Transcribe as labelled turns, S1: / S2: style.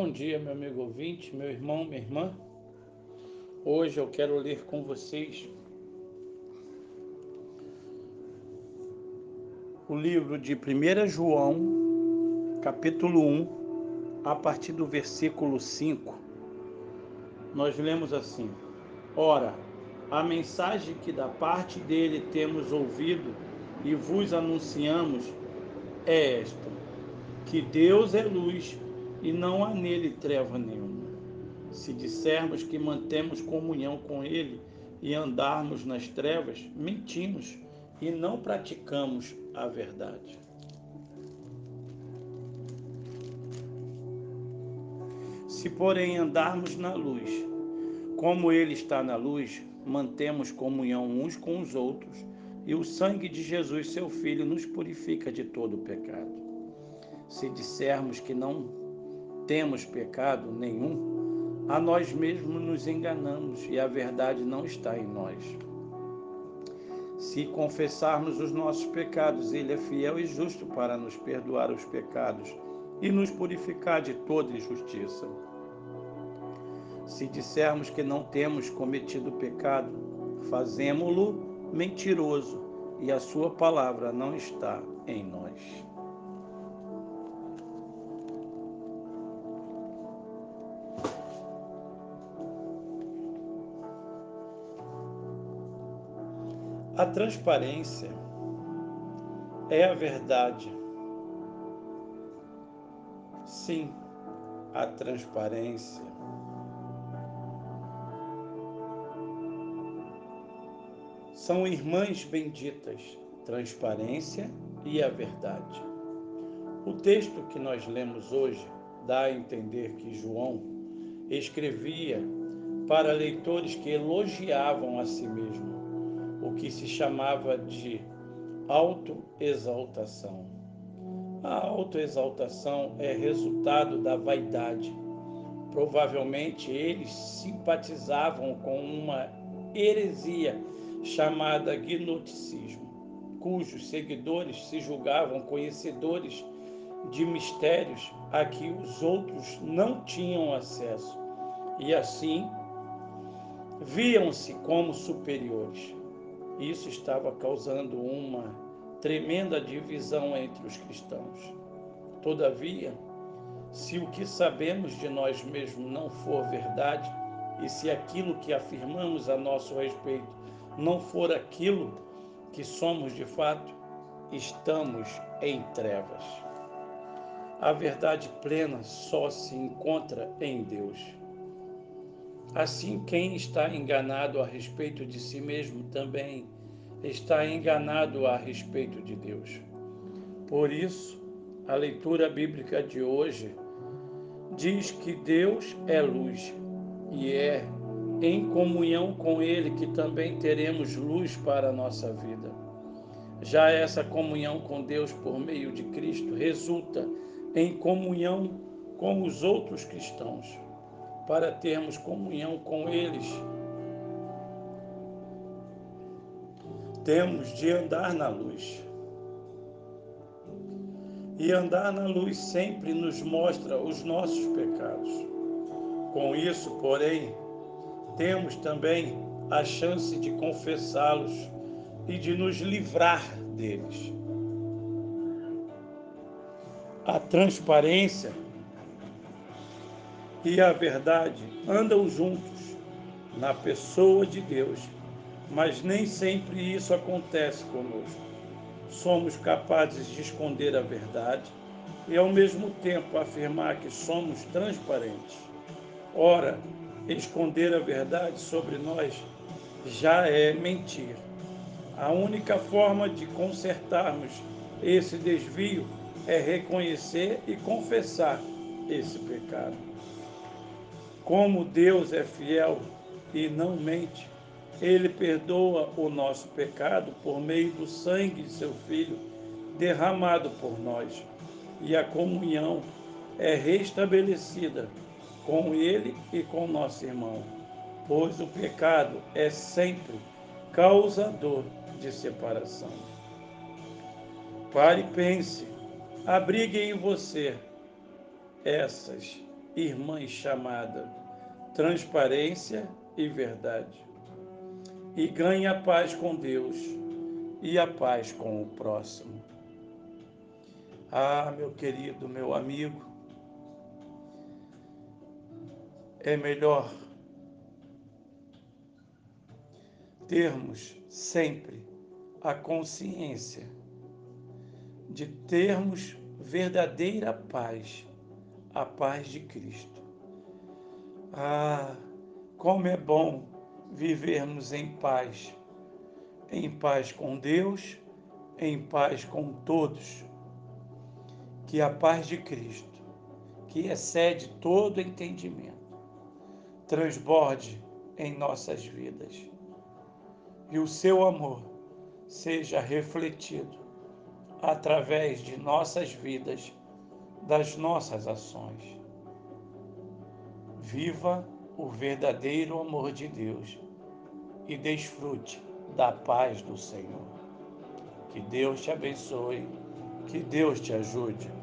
S1: Bom dia, meu amigo ouvinte, meu irmão, minha irmã. Hoje eu quero ler com vocês o livro de 1 João, capítulo 1, a partir do versículo 5. Nós lemos assim: Ora, a mensagem que da parte dele temos ouvido e vos anunciamos é esta: que Deus é luz e não há nele treva nenhuma. Se dissermos que mantemos comunhão com ele e andarmos nas trevas, mentimos e não praticamos a verdade. Se, porém, andarmos na luz, como ele está na luz, mantemos comunhão uns com os outros, e o sangue de Jesus, seu Filho, nos purifica de todo o pecado. Se dissermos que não temos pecado nenhum, a nós mesmos nos enganamos e a verdade não está em nós. Se confessarmos os nossos pecados, Ele é fiel e justo para nos perdoar os pecados e nos purificar de toda injustiça. Se dissermos que não temos cometido pecado, fazemo-lo mentiroso e a Sua palavra não está em nós. A transparência é a verdade. Sim, a transparência. São irmãs benditas, transparência e a verdade. O texto que nós lemos hoje dá a entender que João escrevia para leitores que elogiavam a si mesmo que se chamava de autoexaltação. A autoexaltação é resultado da vaidade. Provavelmente eles simpatizavam com uma heresia chamada gnosticismo, cujos seguidores se julgavam conhecedores de mistérios a que os outros não tinham acesso e assim viam-se como superiores. Isso estava causando uma tremenda divisão entre os cristãos. Todavia, se o que sabemos de nós mesmos não for verdade, e se aquilo que afirmamos a nosso respeito não for aquilo que somos de fato, estamos em trevas. A verdade plena só se encontra em Deus. Assim, quem está enganado a respeito de si mesmo também está enganado a respeito de Deus. Por isso, a leitura bíblica de hoje diz que Deus é luz e é em comunhão com Ele que também teremos luz para a nossa vida. Já essa comunhão com Deus por meio de Cristo resulta em comunhão com os outros cristãos para termos comunhão com eles, temos de andar na luz. E andar na luz sempre nos mostra os nossos pecados. Com isso, porém, temos também a chance de confessá-los e de nos livrar deles. A transparência e a verdade andam juntos na pessoa de Deus, mas nem sempre isso acontece conosco. Somos capazes de esconder a verdade e, ao mesmo tempo, afirmar que somos transparentes. Ora, esconder a verdade sobre nós já é mentir. A única forma de consertarmos esse desvio é reconhecer e confessar esse pecado. Como Deus é fiel e não mente, ele perdoa o nosso pecado por meio do sangue de seu Filho derramado por nós, e a comunhão é restabelecida com ele e com nosso irmão, pois o pecado é sempre causador de separação. Pare e pense, abrigue em você essas irmã chamada transparência e verdade. E ganhe a paz com Deus e a paz com o próximo. Ah, meu querido, meu amigo, é melhor termos sempre a consciência de termos verdadeira paz, a paz de Cristo. Ah, como é bom vivermos em paz, em paz com Deus, em paz com todos. Que a paz de Cristo, que excede todo entendimento, transborde em nossas vidas e o seu amor seja refletido através de nossas vidas, das nossas ações. Viva o verdadeiro amor de Deus e desfrute da paz do Senhor. Que Deus te abençoe, que Deus te ajude.